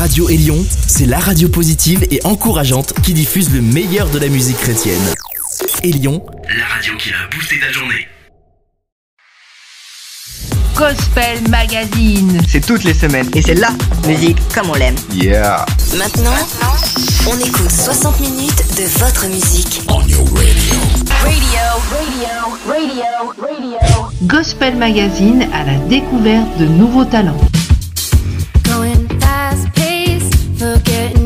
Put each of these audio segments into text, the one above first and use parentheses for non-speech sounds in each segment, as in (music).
Radio Élion, c'est la radio positive et encourageante qui diffuse le meilleur de la musique chrétienne. Élion, la radio qui a boosté ta journée. Gospel Magazine. C'est toutes les semaines. Et c'est la musique comme on l'aime. Yeah. Maintenant, on écoute 60 minutes de votre musique. On your radio. Radio, radio, radio, radio. Gospel Magazine à la découverte de nouveaux talents. Forgetting.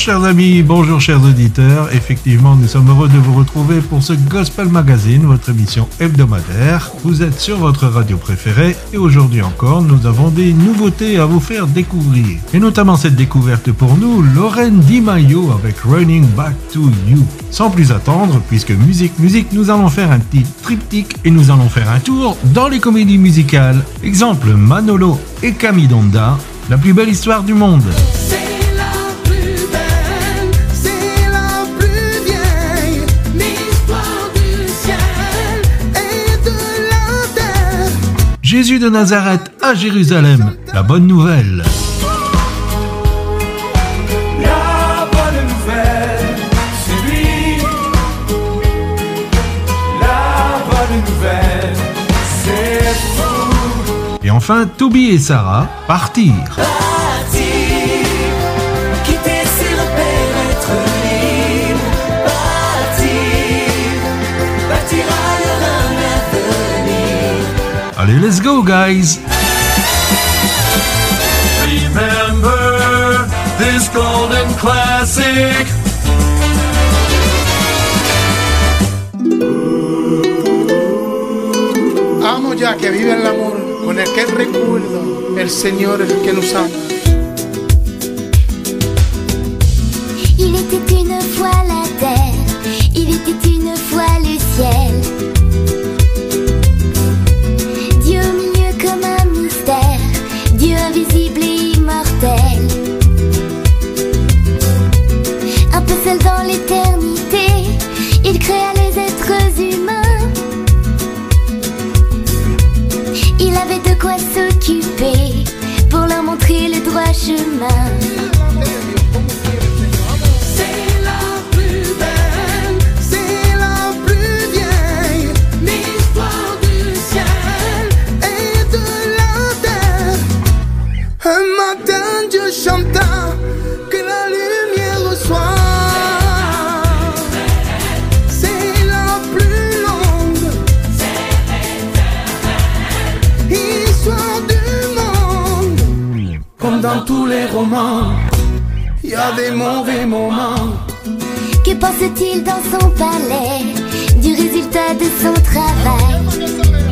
Chers amis, bonjour chers auditeurs. Effectivement, nous sommes heureux de vous retrouver pour ce Gospel Magazine, votre émission hebdomadaire. Vous êtes sur votre radio préférée et aujourd'hui encore, nous avons des nouveautés à vous faire découvrir. Et notamment cette découverte pour nous, Lorraine Di Maio avec Running Back to You. Sans plus attendre, puisque musique, musique, nous allons faire un petit triptyque et nous allons faire un tour dans les comédies musicales. Exemple Manolo et Camidonda, la plus belle histoire du monde. Jésus de Nazareth à Jérusalem, la bonne nouvelle. La bonne nouvelle, c'est lui. La bonne nouvelle, c'est fou. Et enfin, Toby et Sarah, partir. Allez, let's go, guys! Remember this golden classic. Amo ya que vive el amor con el que recuerdo el Señor es el que nos ama. Mauvais romans, il y a des mauvais moments. Que pense-t-il dans son palais du résultat de son travail?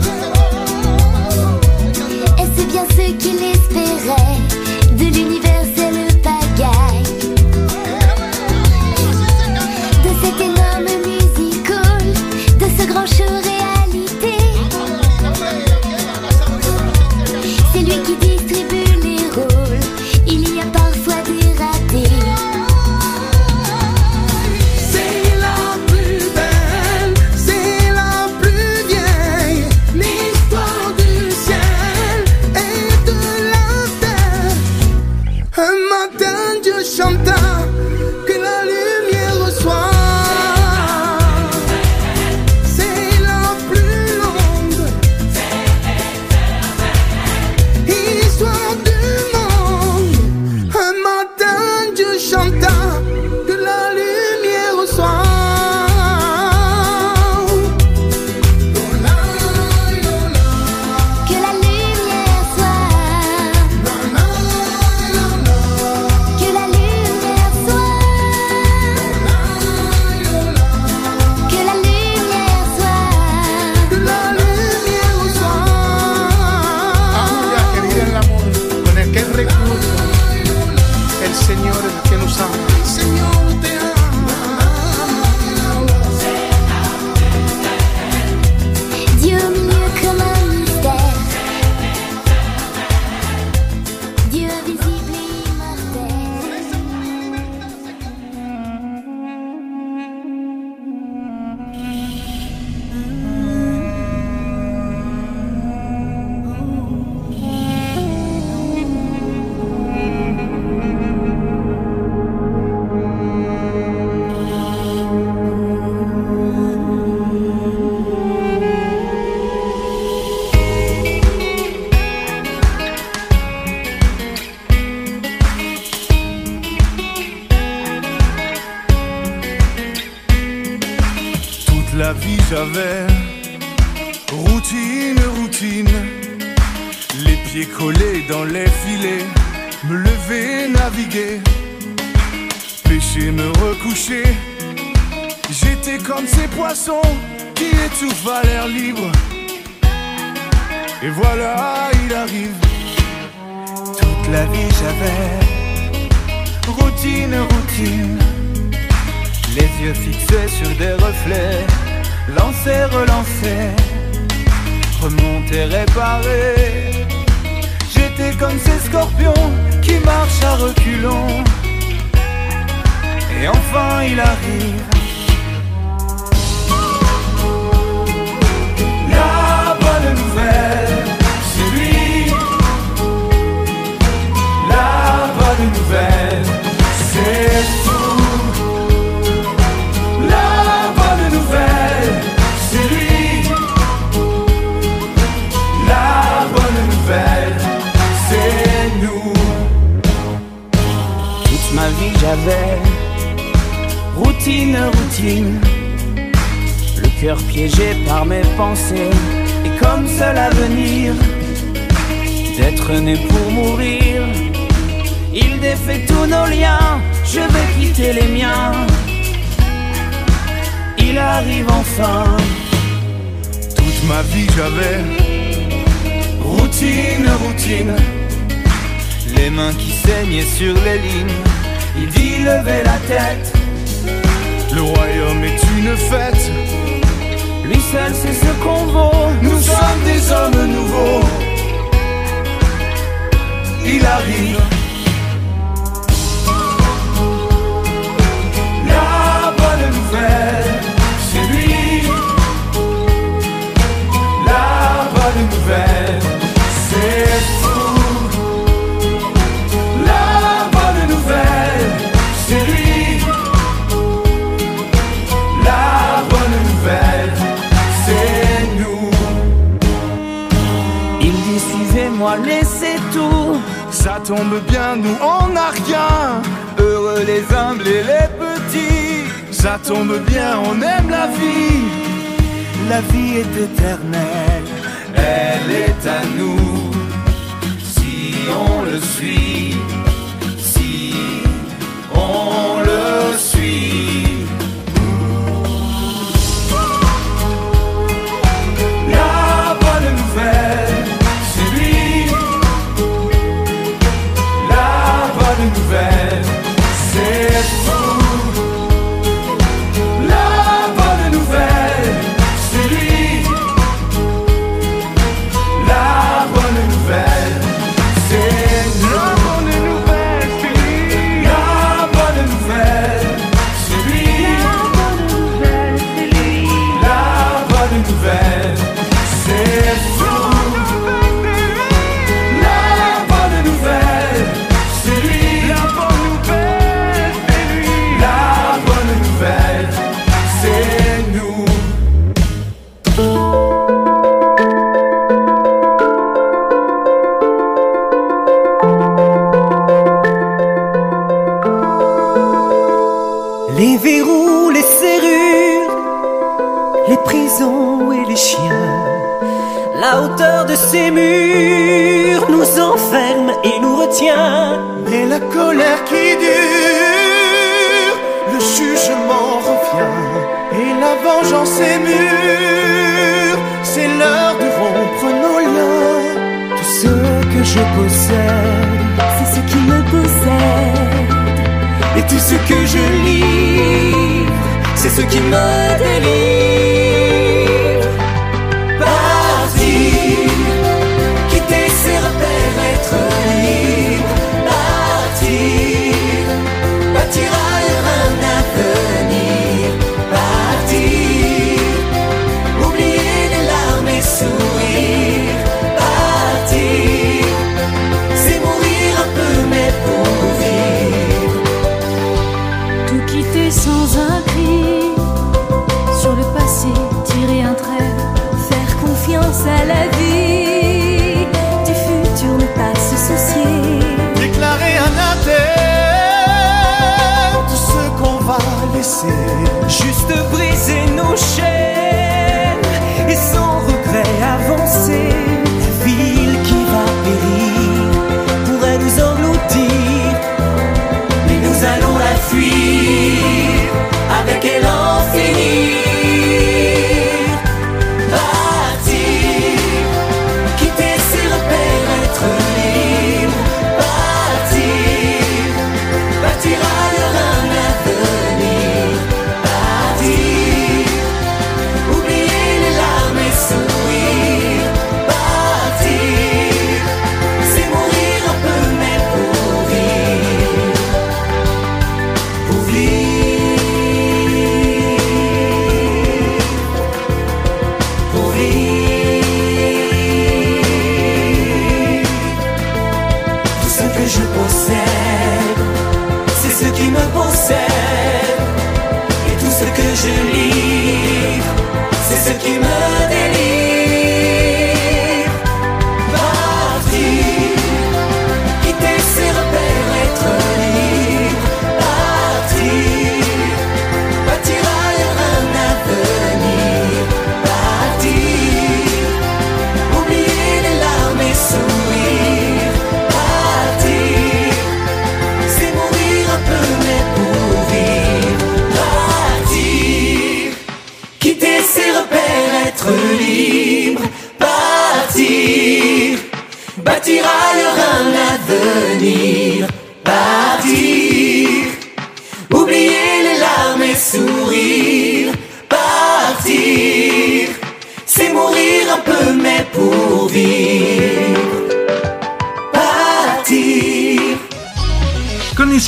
Qui étouffent à l'air libre. Et voilà, il arrive. Toute la vie j'avais routine, routine. Les yeux fixés sur des reflets, lancer, relancer, remonter, réparer. J'étais comme ces scorpions qui marchent à reculons. Et enfin il arrive. J'avais routine, routine. Le cœur piégé par mes pensées et comme seul avenir d'être né pour mourir. Il défait tous nos liens, je vais quitter les miens il arrive enfin. Toute ma vie j'avais routine, routine. Les mains qui saignaient sur les lignes, il dit levez la tête. Le royaume est une fête. Lui seul sait ce qu'on vaut. Nous sommes des hommes nouveaux. Il arrive. Nouvelle, c'est fou. La bonne nouvelle, c'est lui. La bonne nouvelle, c'est nous. Il dit suivez-moi, laissez tout. Ça tombe bien, nous on n'a rien. Heureux les humbles et les petits. Ça tombe bien, on aime la vie. La vie est éternelle, elle est à nous. Si on le suit, si on le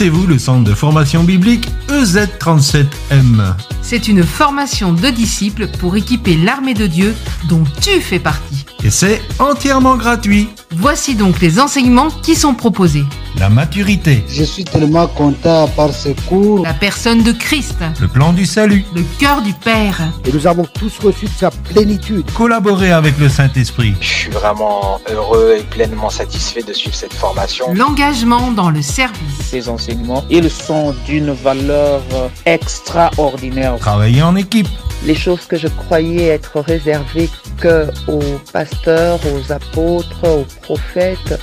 Vous le centre de formation biblique EZ37M C'est une formation de disciples pour équiper l'armée de Dieu dont tu fais partie. Et c'est entièrement gratuit. Voici donc les enseignements qui sont proposés la maturité. Je suis tellement content par ce cours. La personne de Christ. Le plan du salut. Le cœur du Père. Et nous avons tous reçu de sa plénitude. Collaborer avec le Saint-Esprit. Je suis vraiment heureux et pleinement satisfait de suivre cette formation. L'engagement dans le service. Ces enseignements, ils sont d'une valeur extraordinaire. Travailler en équipe les choses que je croyais être réservées que aux pasteurs, aux apôtres, aux prophètes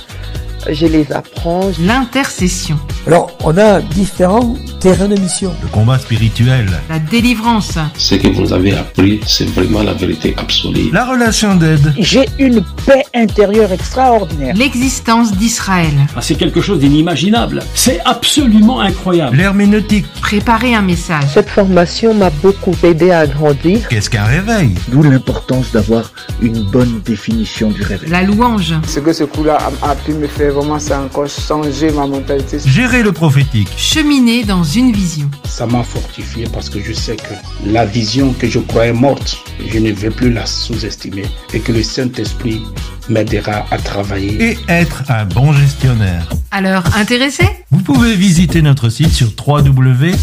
je les apprends. L'intercession. Alors, on a différents terrains de mission. Le combat spirituel. La délivrance. Ce que vous avez appris, c'est vraiment la vérité absolue. La relation d'aide. J'ai une paix intérieure extraordinaire. L'existence d'Israël. Ah, c'est quelque chose d'inimaginable. C'est absolument incroyable. L'herméneutique. Préparer un message. Cette formation m'a beaucoup aidé à grandir. Qu'est-ce qu'un réveil? D'où l'importance d'avoir une bonne définition du réveil. La louange. Ce que ce coup-là a, a pu me faire vraiment, c'est encore changer ma mentalité. Gérer le prophétique. Cheminer dans une vision. Ça m'a fortifié parce que je sais que la vision que je croyais morte, je ne vais plus la sous-estimer et que le Saint-Esprit m'aidera à travailler. Et être un bon gestionnaire. Alors, intéressé? Vous pouvez visiter notre site sur www.mfpg.be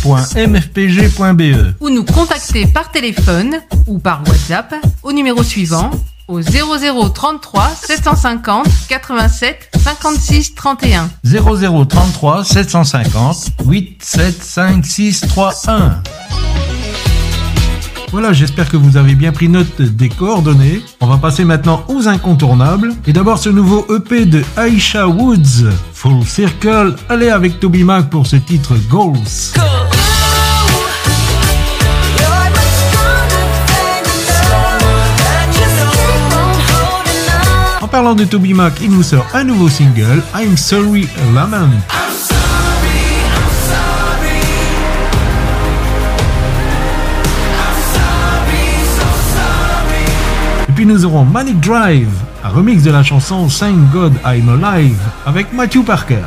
ou nous contacter par téléphone ou par WhatsApp au numéro suivant au 0033 750 87 56 31. 0033 750 875631. Voilà, j'espère que vous avez bien pris note des coordonnées. On va passer maintenant aux incontournables. Et d'abord ce nouveau EP de Aisha Woods, Full Circle. Allez avec Toby Mac pour ce titre Goals. En parlant de Toby Mac, il nous sort un nouveau single, I'm Sorry Lament. Puis nous aurons Manic Drive, un remix de la chanson Thank God I'm Alive avec Matthew Parker.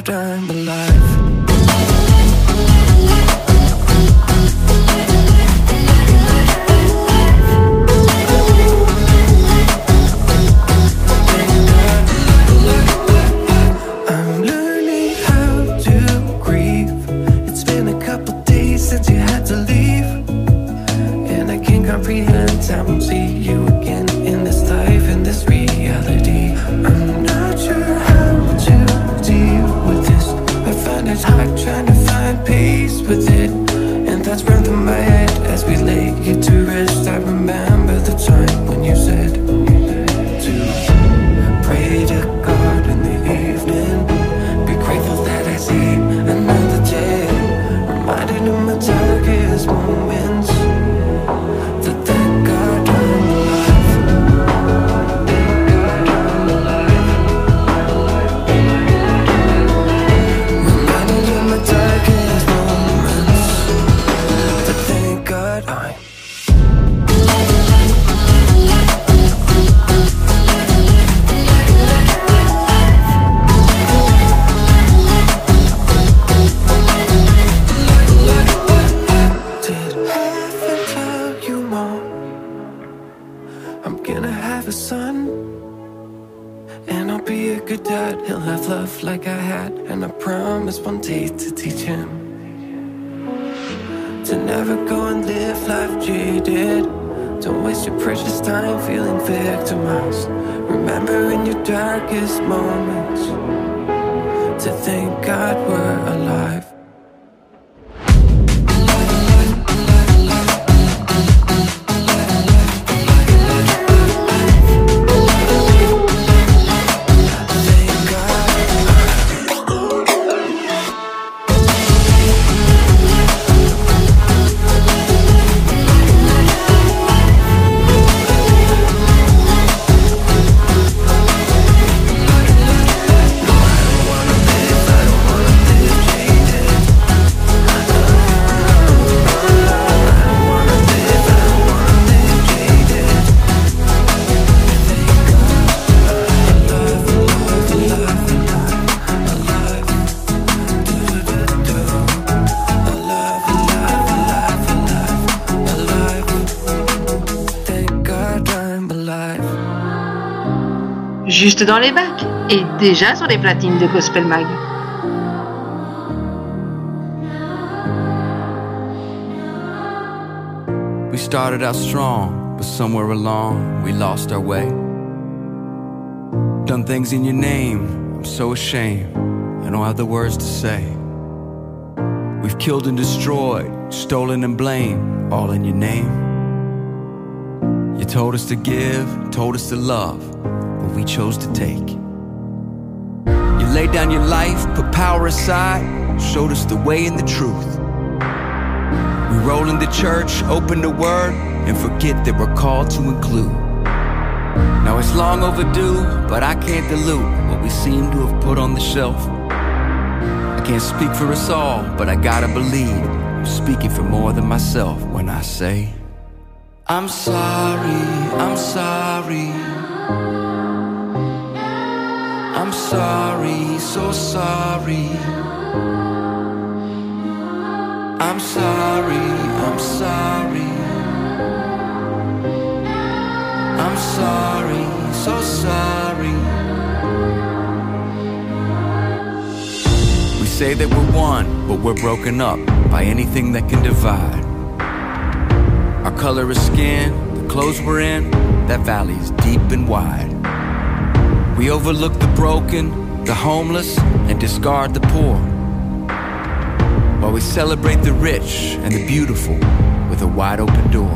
Thank God I'm alive. Juste dans les bacs et déjà sur les platines de Gospel Mag. We started out strong, but somewhere along we lost our way. Done things in your name, I'm so ashamed. I don't have the words to say. We've killed and destroyed, stolen and blamed, all in your name. You told us to give, told us to love, we chose to take. You laid down your life, put power aside, showed us the way and the truth. We roll in the church, open the word, and forget that we're called to include. Now it's long overdue, but I can't dilute what we seem to have put on the shelf. I can't speak for us all, but I gotta believe I'm speaking for more than myself when I say, I'm sorry, I'm sorry. I'm sorry, so sorry. I'm sorry, I'm sorry. I'm sorry, so sorry. We say that we're one, but we're broken up by anything that can divide. Our color is skin, the clothes we're in, that valley is deep and wide. We overlook the broken, the homeless, and discard the poor. While we celebrate the rich and the beautiful with a wide open door.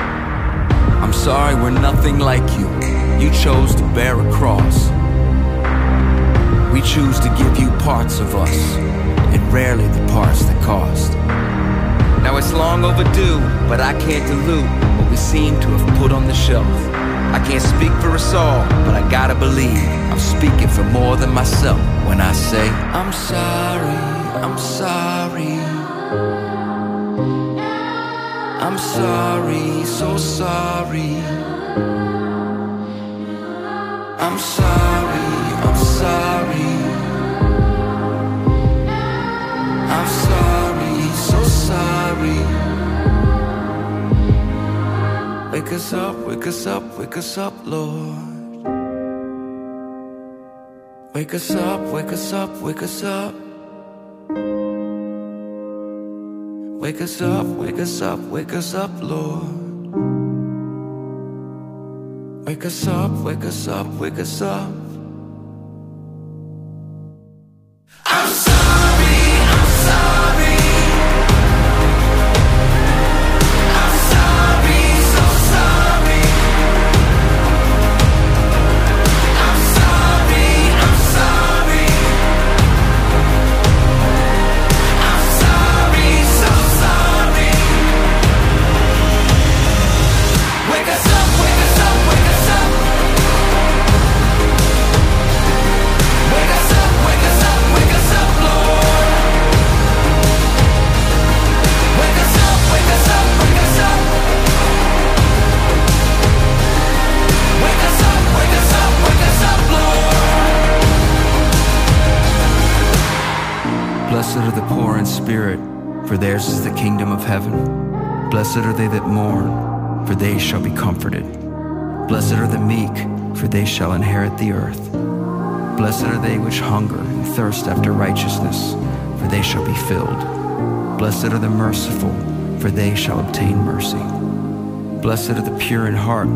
I'm sorry we're nothing like you. You chose to bear a cross. We choose to give you parts of us, and rarely the parts that cost. Now it's long overdue, but I can't dilute what we seem to have put on the shelf. I can't speak for us all, but I gotta believe I'm speaking for more than myself when I say, I'm sorry, I'm sorry. I'm sorry, so sorry. I'm sorry, I'm sorry. I'm sorry, so sorry. Wake us up, wake us up, wake us up, Lord. Wake us up, wake us up, wake us up. Wake us up, wake us up, wake us up, Lord. Wake us up, wake us up, wake us up. Thirst after righteousness, for they shall be filled. Blessed are the merciful, for they shall obtain mercy. Blessed are the pure in heart,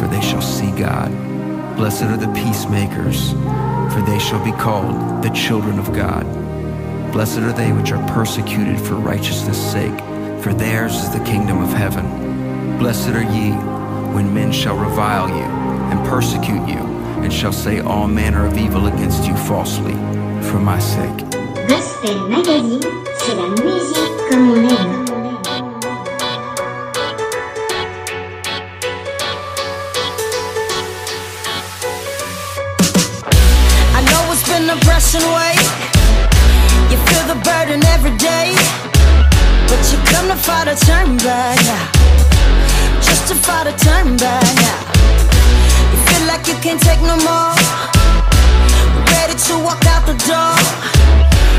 for they shall see God. Blessed are the peacemakers, for they shall be called the children of God. Blessed are they which are persecuted for righteousness' sake, for theirs is the kingdom of heaven. Blessed are ye when men shall revile you and persecute you, and shall say all manner of evil against you falsely, for my sake. Gospel Magazine, c'est la musique comme on aime. I know it's been a pressing weight. You feel the burden every day. But you come to fight a turn back. Just to fight a turn back. You feel like you can't take no more. Ready to walk out the door.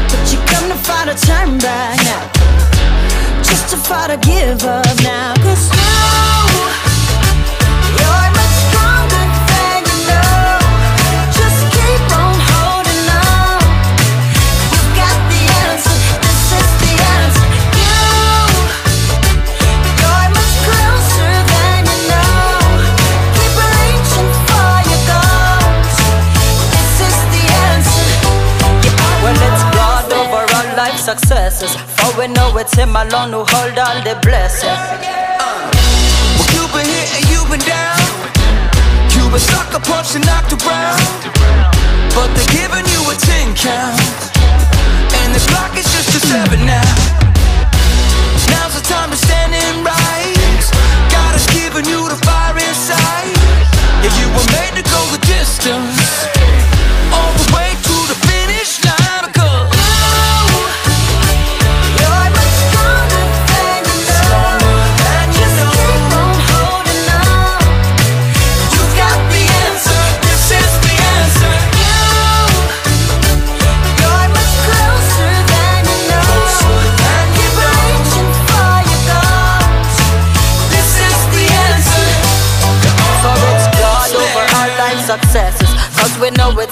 But you come to fight a turn back now. Just to fight a give up now. Cause you, successes. We know it's him alone who hold all the blessings. Well, you've been hit and you've been down. You've been sucker punched and knocked around. But they're giving you a 10 count. And the clock is just a 7 now. Now's the time to stand and rise. God has given you the fire inside. Yeah, you were made to go the distance.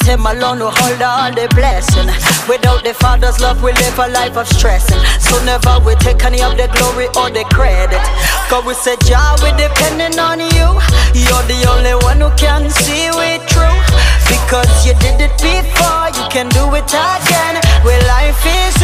Him alone who hold all the blessing. Without the Father's love, we live a life of stressing. So never we take any of the glory or the credit. Cause we say, Jah, we depending on you. You're the only one who can see it through. Because you did it before, you can do it again. Well, life is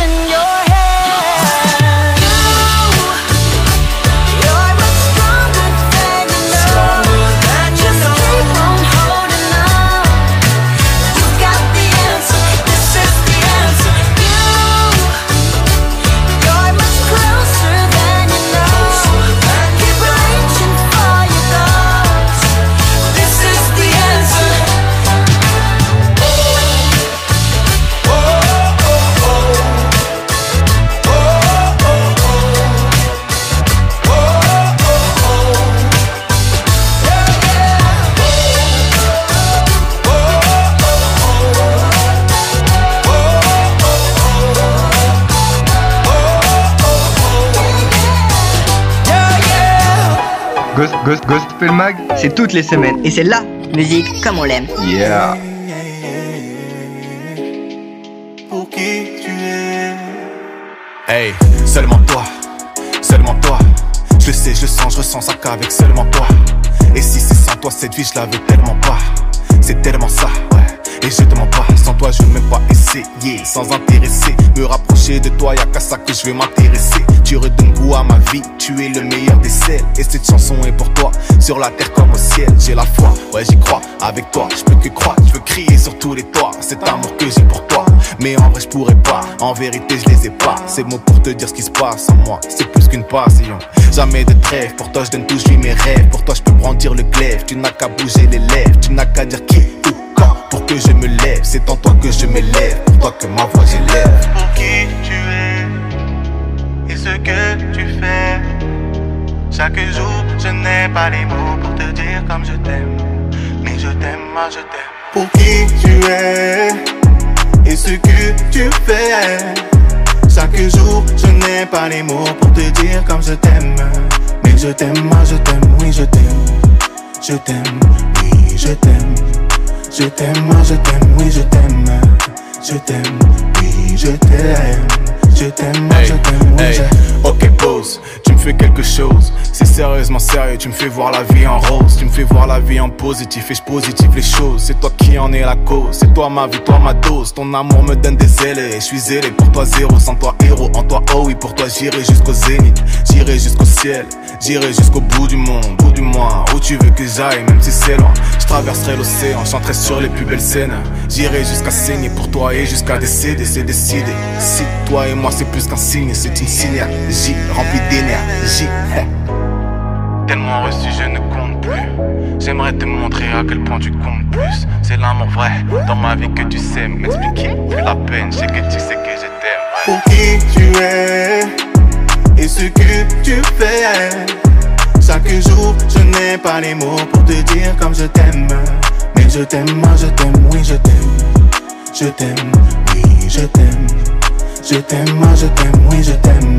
Ghost, Ghost, Gospel Mag, c'est toutes les semaines. Et c'est la musique comme on l'aime. Yeah. Pour qui tu es? Hey, seulement toi, seulement toi. Je le sais, je le sens, je ressens ça qu'avec seulement toi. Et si c'est sans toi, cette vie, je la veux tellement pas. C'est tellement ça. Et je te mens pas, sans toi, je ne même pas essayer. Sans intéresser, me rapprocher de toi, y'a qu'à ça que je vais m'intéresser. Tu redonnes goût à ma vie, tu es le meilleur des sels. Et cette chanson est pour toi, sur la terre comme au ciel. J'ai la foi, ouais, j'y crois. Avec toi, je peux que croire, je veux crier sur tous les toits. Cet amour que j'ai pour toi. Mais en vrai, je pourrais pas. En vérité, je les ai pas. C'est mots pour te dire ce qui se passe en moi. C'est plus qu'une passion. Jamais de trêve. Pour toi, je donne tout, je mes rêves. Pour toi, je peux brandir le glaive. Tu n'as qu'à bouger les lèvres. Tu n'as qu'à dire qui quand. Pour que je me lève. C'est en toi que je m'élève. Pour toi que ma voix j'élève. Pour qui tu es Et ce que tu fais Chaque jour, je n'ai pas les mots pour te dire comme je t'aime. Mais je t'aime, moi je t'aime. Pour qui tu es Et ce que tu fais Chaque jour, je n'ai pas les mots pour te dire comme je t'aime. Mais je t'aime, moi je t'aime, oui je t'aime. Je t'aime, oui je t'aime. Je t'aime, moi je t'aime, oui je t'aime. Je t'aime, oui je t'aime. Je t'aime, je t'aime, Hey, je ok pause, tu me fais quelque chose. C'est sérieusement sérieux, tu me fais voir la vie en rose. Tu me fais voir la vie en positif et je positive les choses. C'est toi qui en es la cause, c'est toi ma vie, toi ma dose. Ton amour me donne des ailes et je suis zélé Pour toi zéro, sans toi héros, en toi oh oui Pour toi j'irai jusqu'au zénith, j'irai jusqu'au ciel. J'irai jusqu'au bout du monde, bout du mois Où tu veux que j'aille, même si c'est loin. Je traverserai l'océan, chanterai sur les plus belles scènes. J'irai jusqu'à saigner pour toi et jusqu'à décéder, c'est décidé. Si toi et moi c'est plus qu'un signe, c'est une synergie remplie d'énergie. (laughs) Tellement reçu, je ne compte plus. J'aimerais te montrer à quel point tu comptes plus. C'est l'amour vrai dans ma vie que tu sais m'expliquer. Plus la peine, je sais que tu sais que je t'aime. Pour qui tu es et ce que tu fais. Chaque jour, je n'ai pas les mots pour te dire comme je t'aime. Mais je t'aime, moi je t'aime, oui je t'aime. Je t'aime, oui je t'aime. Je t'aime, moi je t'aime, oui je t'aime.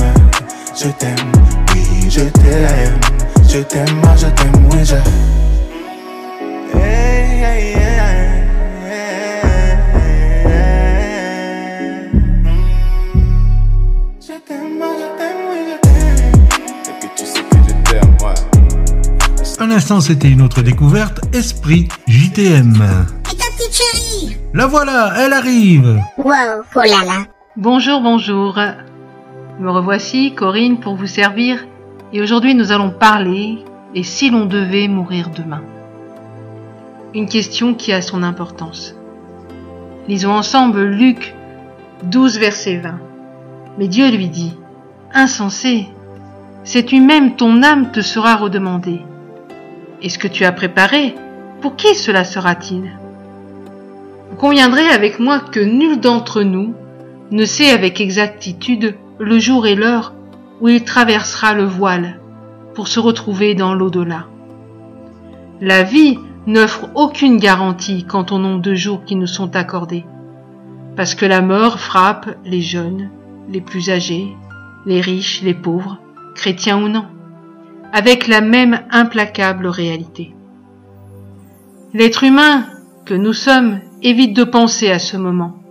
Je t'aime, oui je t'aime. Je t'aime, moi je t'aime, oui je. Hey, hey, hey, hey. Je t'aime, moi je t'aime, oui je t'aime. Et que tu sais que je t'aime, ouais Un instant, c'était une autre découverte, Esprit JTM. Et ta petite chérie La voilà, elle arrive Wow, oh là là. Bonjour, bonjour. Me revoici, Corinne, pour vous servir. Et aujourd'hui, nous allons parler et si l'on devait mourir demain? Une question qui a son importance. Lisons ensemble Luc 12, verset 20. Mais Dieu lui dit, Insensé, sais-tu même ton âme te sera redemandée? Et ce que tu as préparé, pour qui cela sera-t-il? Vous conviendrez avec moi que nul d'entre nous ne sait avec exactitude le jour et l'heure où il traversera le voile pour se retrouver dans l'au-delà. La vie n'offre aucune garantie quant au nombre de jours qui nous sont accordés, parce que la mort frappe les jeunes, les plus âgés, les riches, les pauvres, chrétiens ou non, avec la même implacable réalité. L'être humain que nous sommes évite de penser à ce moment.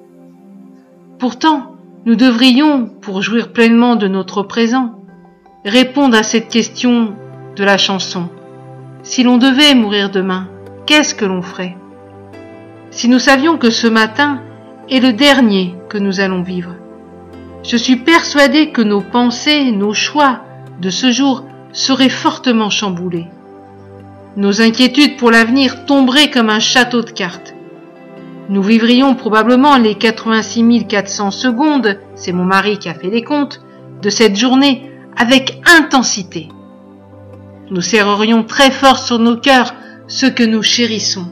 Pourtant, nous devrions, pour jouir pleinement de notre présent, répondre à cette question de la chanson. Si l'on devait mourir demain, qu'est-ce que l'on ferait? Si nous savions que ce matin est le dernier que nous allons vivre, je suis persuadé que nos pensées, nos choix de ce jour seraient fortement chamboulés. Nos inquiétudes pour l'avenir tomberaient comme un château de cartes. Nous vivrions probablement les 86 400 secondes, c'est mon mari qui a fait les comptes, de cette journée avec intensité. Nous serrerions très fort sur nos cœurs ce que nous chérissons.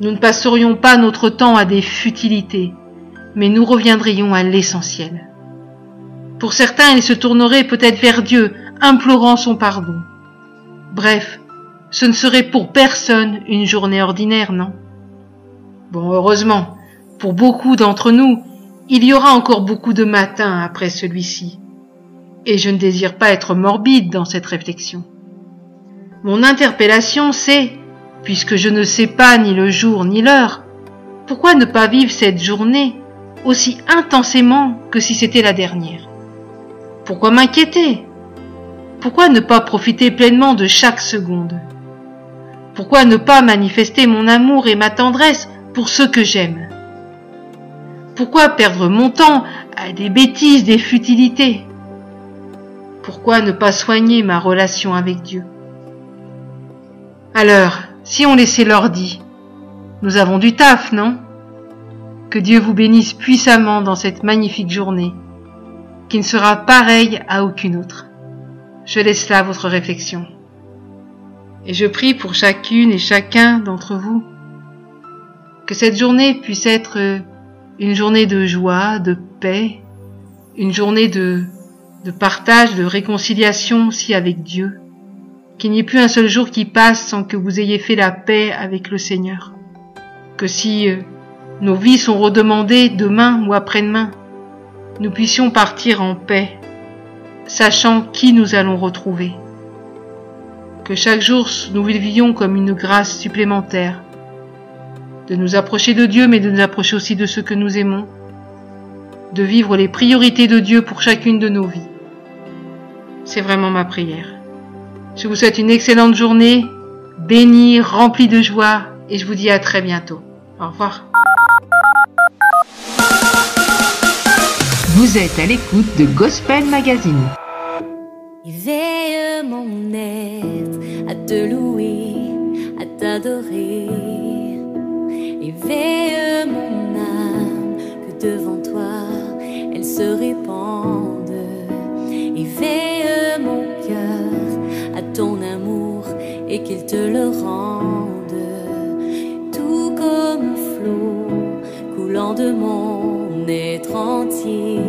Nous ne passerions pas notre temps à des futilités, mais nous reviendrions à l'essentiel. Pour certains, ils se tourneraient peut-être vers Dieu, implorant son pardon. Bref, ce ne serait pour personne une journée ordinaire, non? Bon, heureusement, pour beaucoup d'entre nous, il y aura encore beaucoup de matins après celui-ci. Et je ne désire pas être morbide dans cette réflexion. Mon interpellation, c'est, puisque je ne sais pas ni le jour ni l'heure, pourquoi ne pas vivre cette journée aussi intensément que si c'était la dernière? Pourquoi m'inquiéter? Pourquoi ne pas profiter pleinement de chaque seconde? Pourquoi ne pas manifester mon amour et ma tendresse pour ceux que j'aime. Pourquoi perdre mon temps à des bêtises, des futilités? Pourquoi ne pas soigner ma relation avec Dieu? Alors, si on laissait l'ordi, nous avons du taf, non? Que Dieu vous bénisse puissamment dans cette magnifique journée, qui ne sera pareille à aucune autre. Je laisse là votre réflexion. Et je prie pour chacune et chacun d'entre vous que cette journée puisse être une journée de joie, de paix, une journée de de partage, de réconciliation aussi avec Dieu. Qu'il n'y ait plus un seul jour qui passe sans que vous ayez fait la paix avec le Seigneur. Que si euh, nos vies sont redemandées demain ou après-demain, nous puissions partir en paix, sachant qui nous allons retrouver. Que chaque jour nous vivions comme une grâce supplémentaire, de nous approcher de Dieu mais de nous approcher aussi de ceux que nous aimons, de vivre les priorités de Dieu pour chacune de nos vies. C'est vraiment ma prière. Je vous souhaite une excellente journée, bénie, remplie de joie, et je vous dis à très bientôt. Au revoir. Vous êtes à l'écoute de Gospel Magazine. Éveille mon être à te louer, à t'adorer. Éveille mon âme que devant toi elle se répande. Éveille mon cœur à ton amour et qu'il te le rende. Tout comme flot coulant de mon être entier.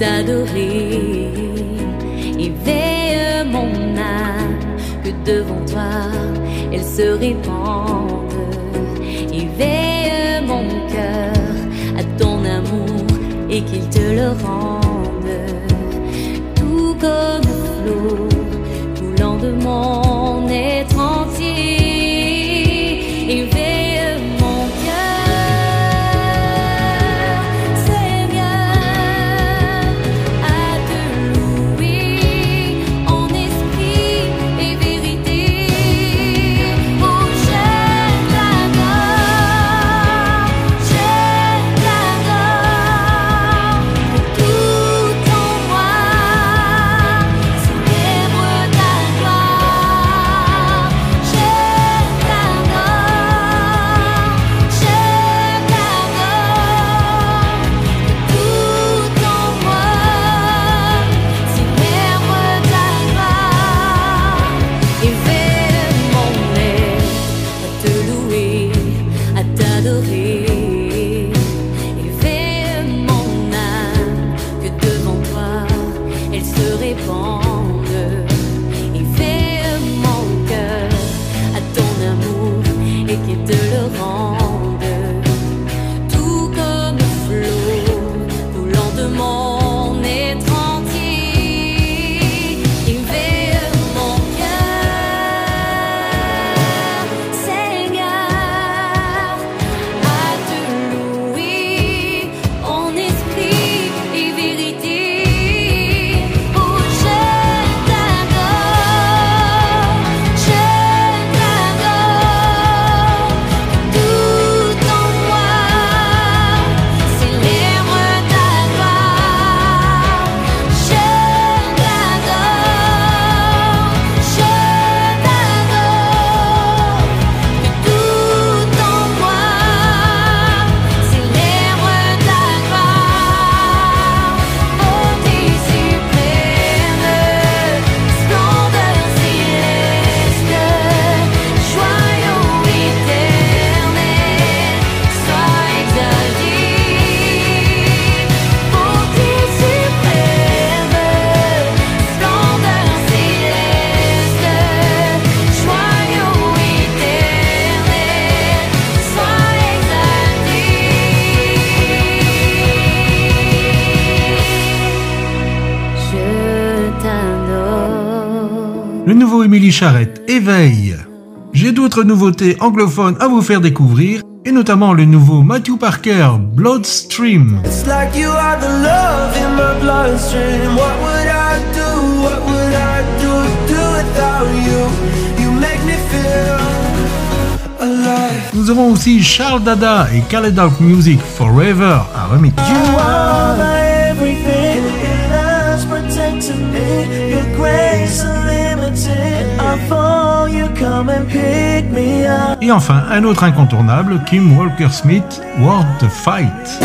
t'adorer. Éveille mon âme, que devant toi elle se répande. Éveille mon cœur à ton amour et qu'il te le rende. Tout comme l'eau. Charrette, Éveil. J'ai d'autres nouveautés anglophones à vous faire découvrir, et notamment le nouveau Matthew Parker, Bloodstream. Nous avons aussi Charles Dada et Khaled Music Forever, à remix. Et enfin, un autre incontournable, Kim Walker-Smith, World the Fight.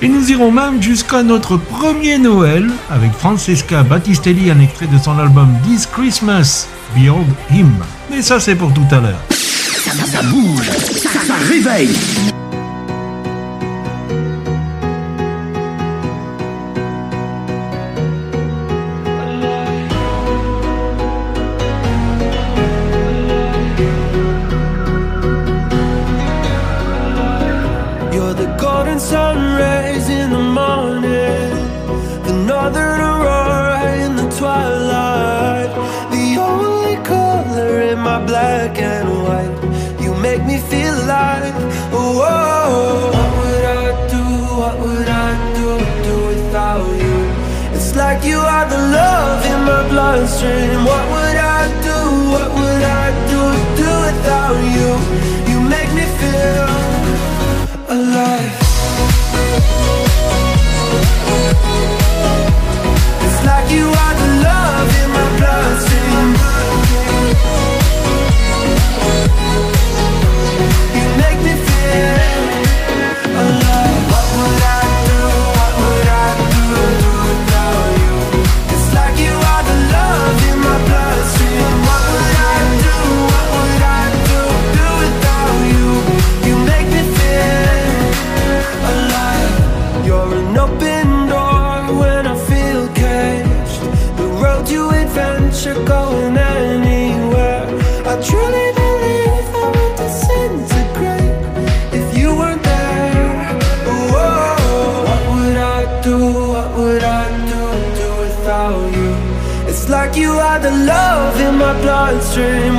Et nous irons même jusqu'à notre premier Noël avec Francesca Battistelli, un extrait de son album This Christmas, Beyond Him. Mais ça, c'est pour tout à l'heure ça, bouge, ça réveille. constant What would I do, what would I do, do without you? Bloodstream.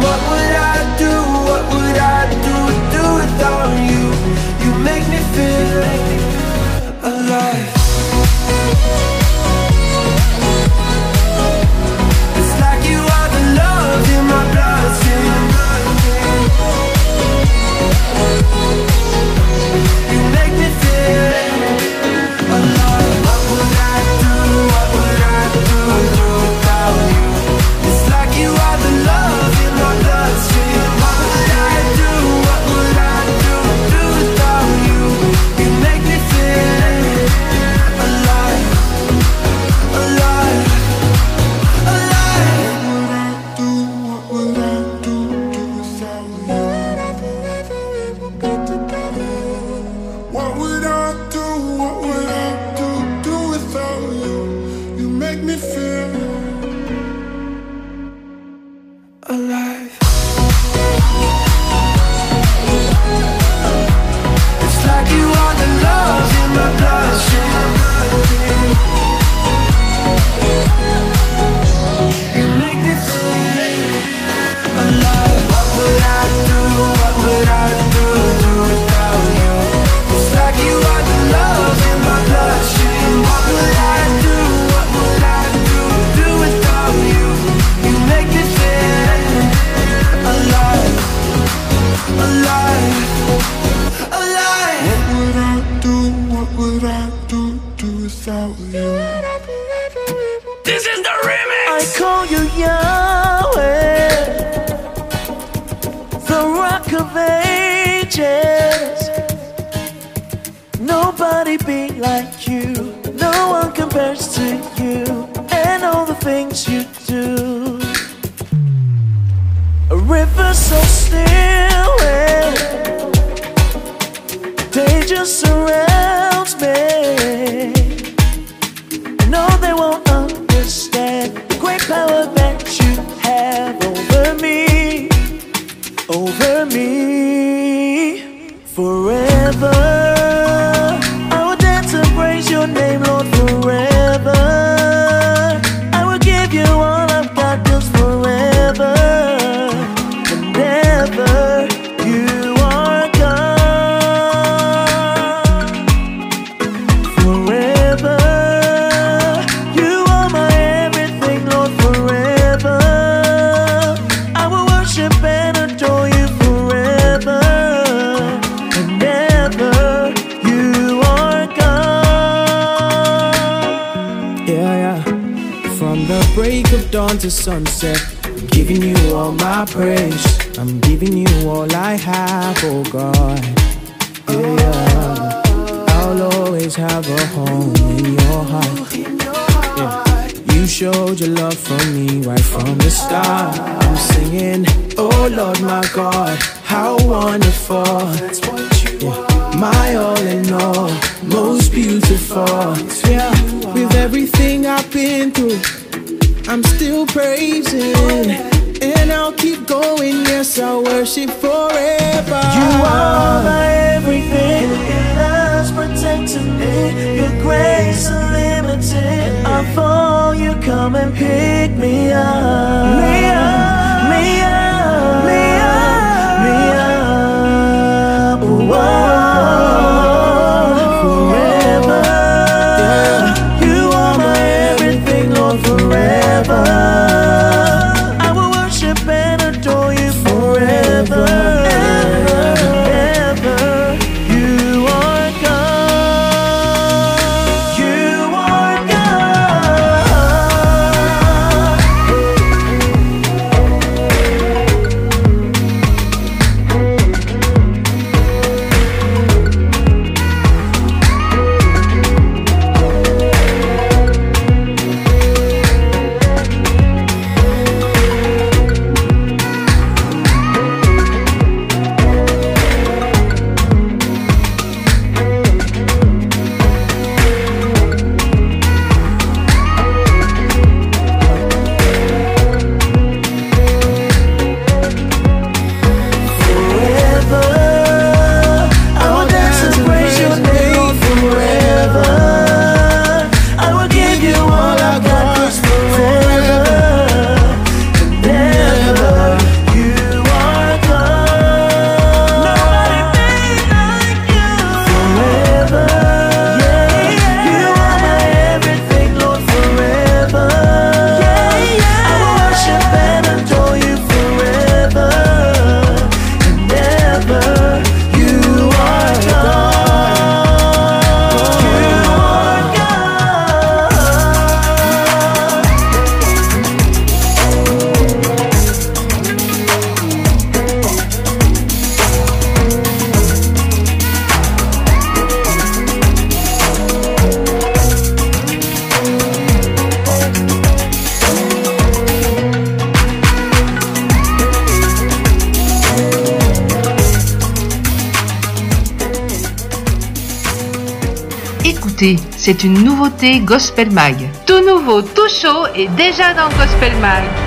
c'est une nouveauté Gospel Mag. Tout nouveau, tout chaud et déjà dans Gospel Mag.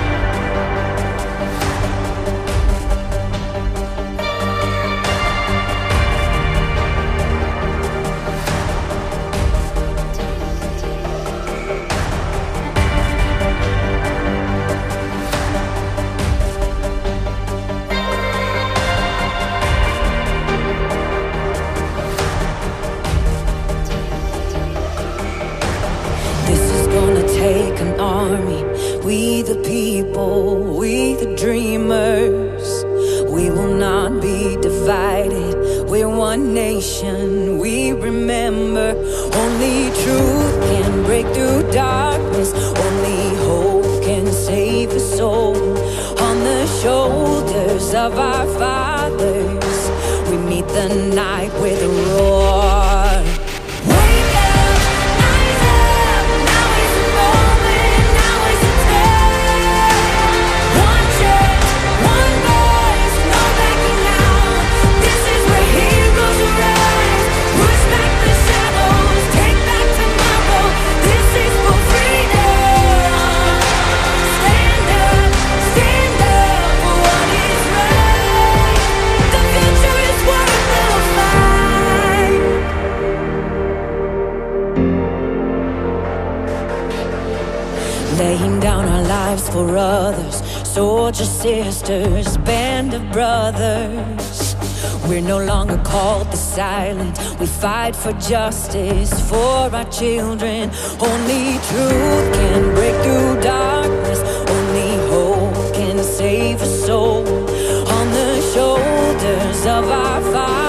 sisters, band of brothers. We're no longer called the silent. We fight for justice for our children. Only truth can break through darkness. Only hope can save a soul. On the shoulders of our fathers.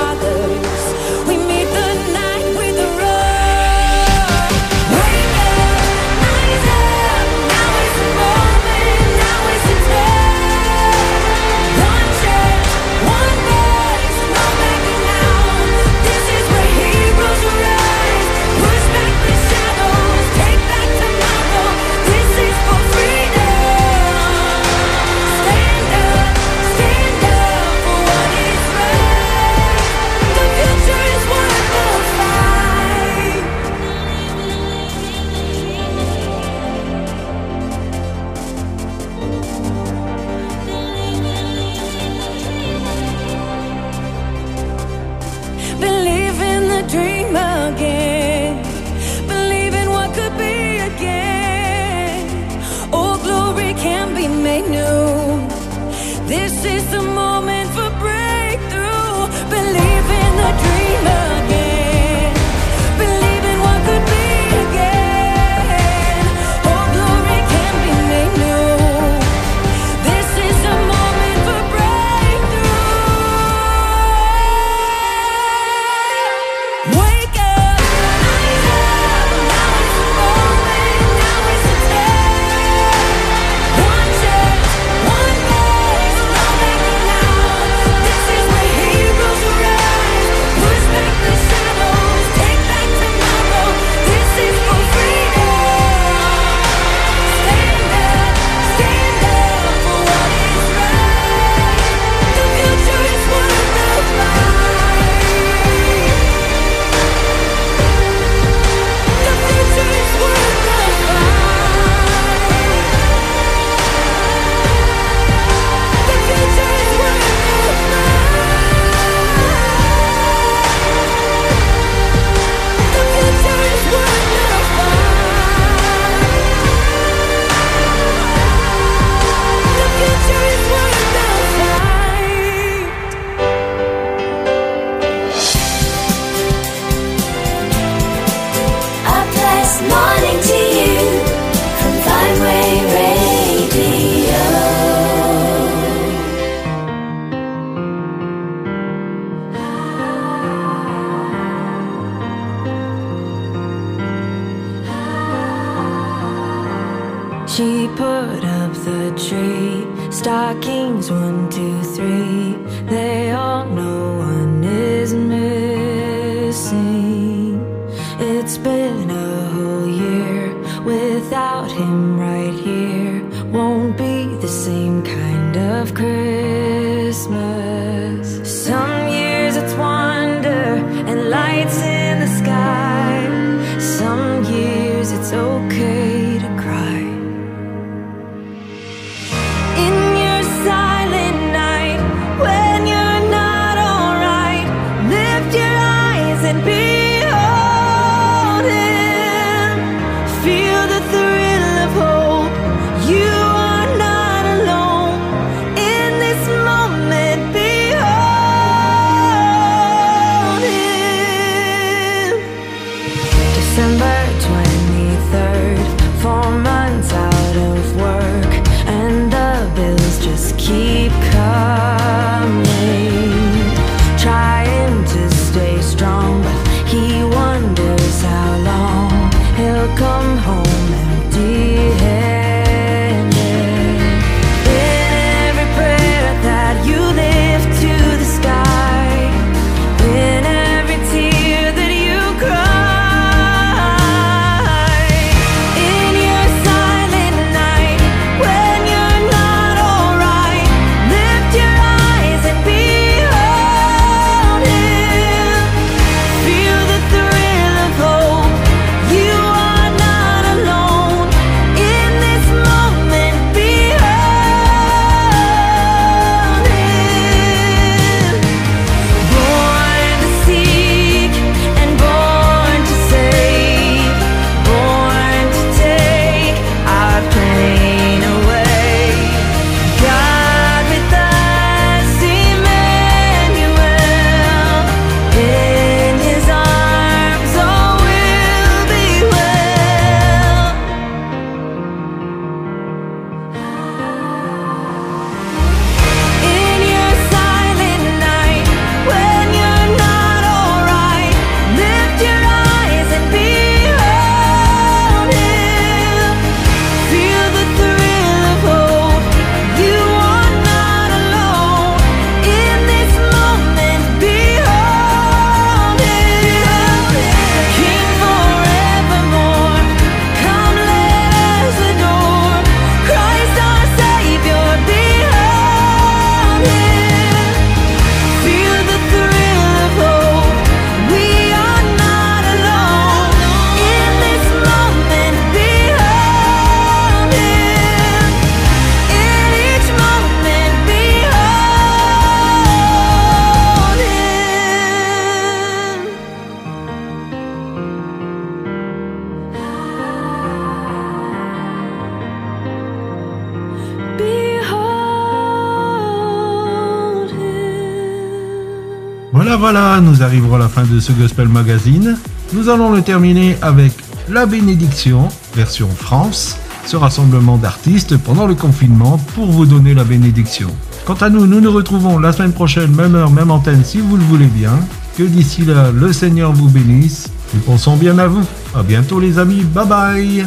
Voilà, nous arriverons à la fin de ce Gospel Magazine. Nous allons le terminer avec La Bénédiction, version France, ce rassemblement d'artistes pendant le confinement pour vous donner la bénédiction. Quant à nous, nous nous retrouvons la semaine prochaine, même heure, même antenne, si vous le voulez bien. Que d'ici là, le Seigneur vous bénisse. Nous pensons bien à vous. À bientôt les amis, bye bye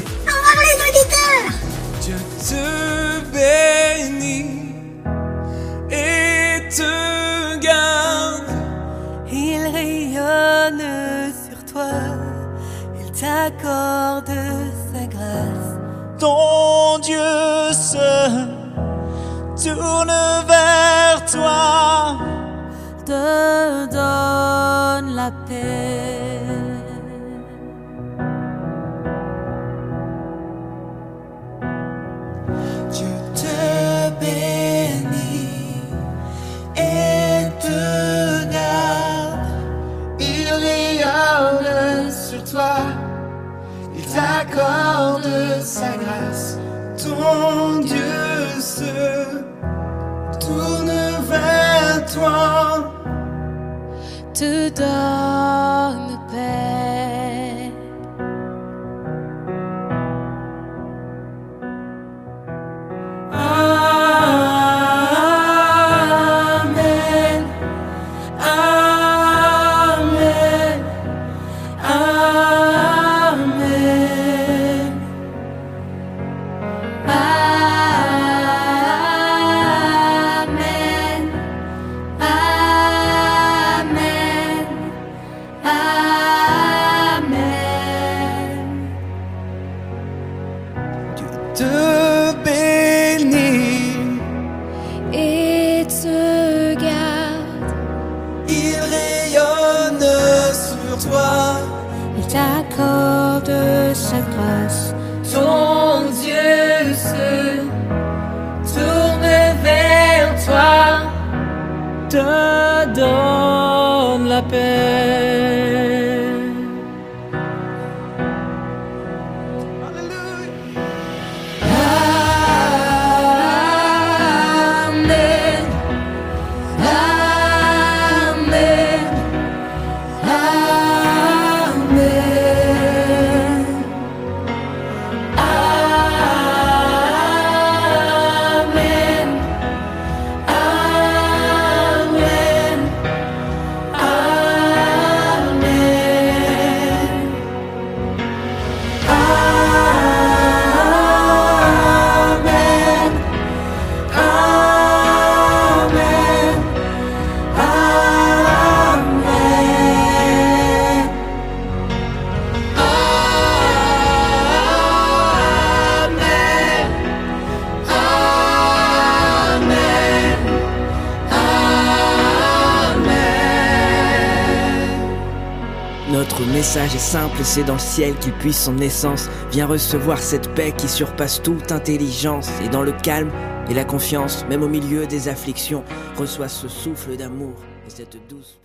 message est simple, c'est dans le ciel qu'il puisse son essence. Viens recevoir cette paix qui surpasse toute intelligence. Et dans le calme et la confiance, même au milieu des afflictions, reçois ce souffle d'amour et cette douce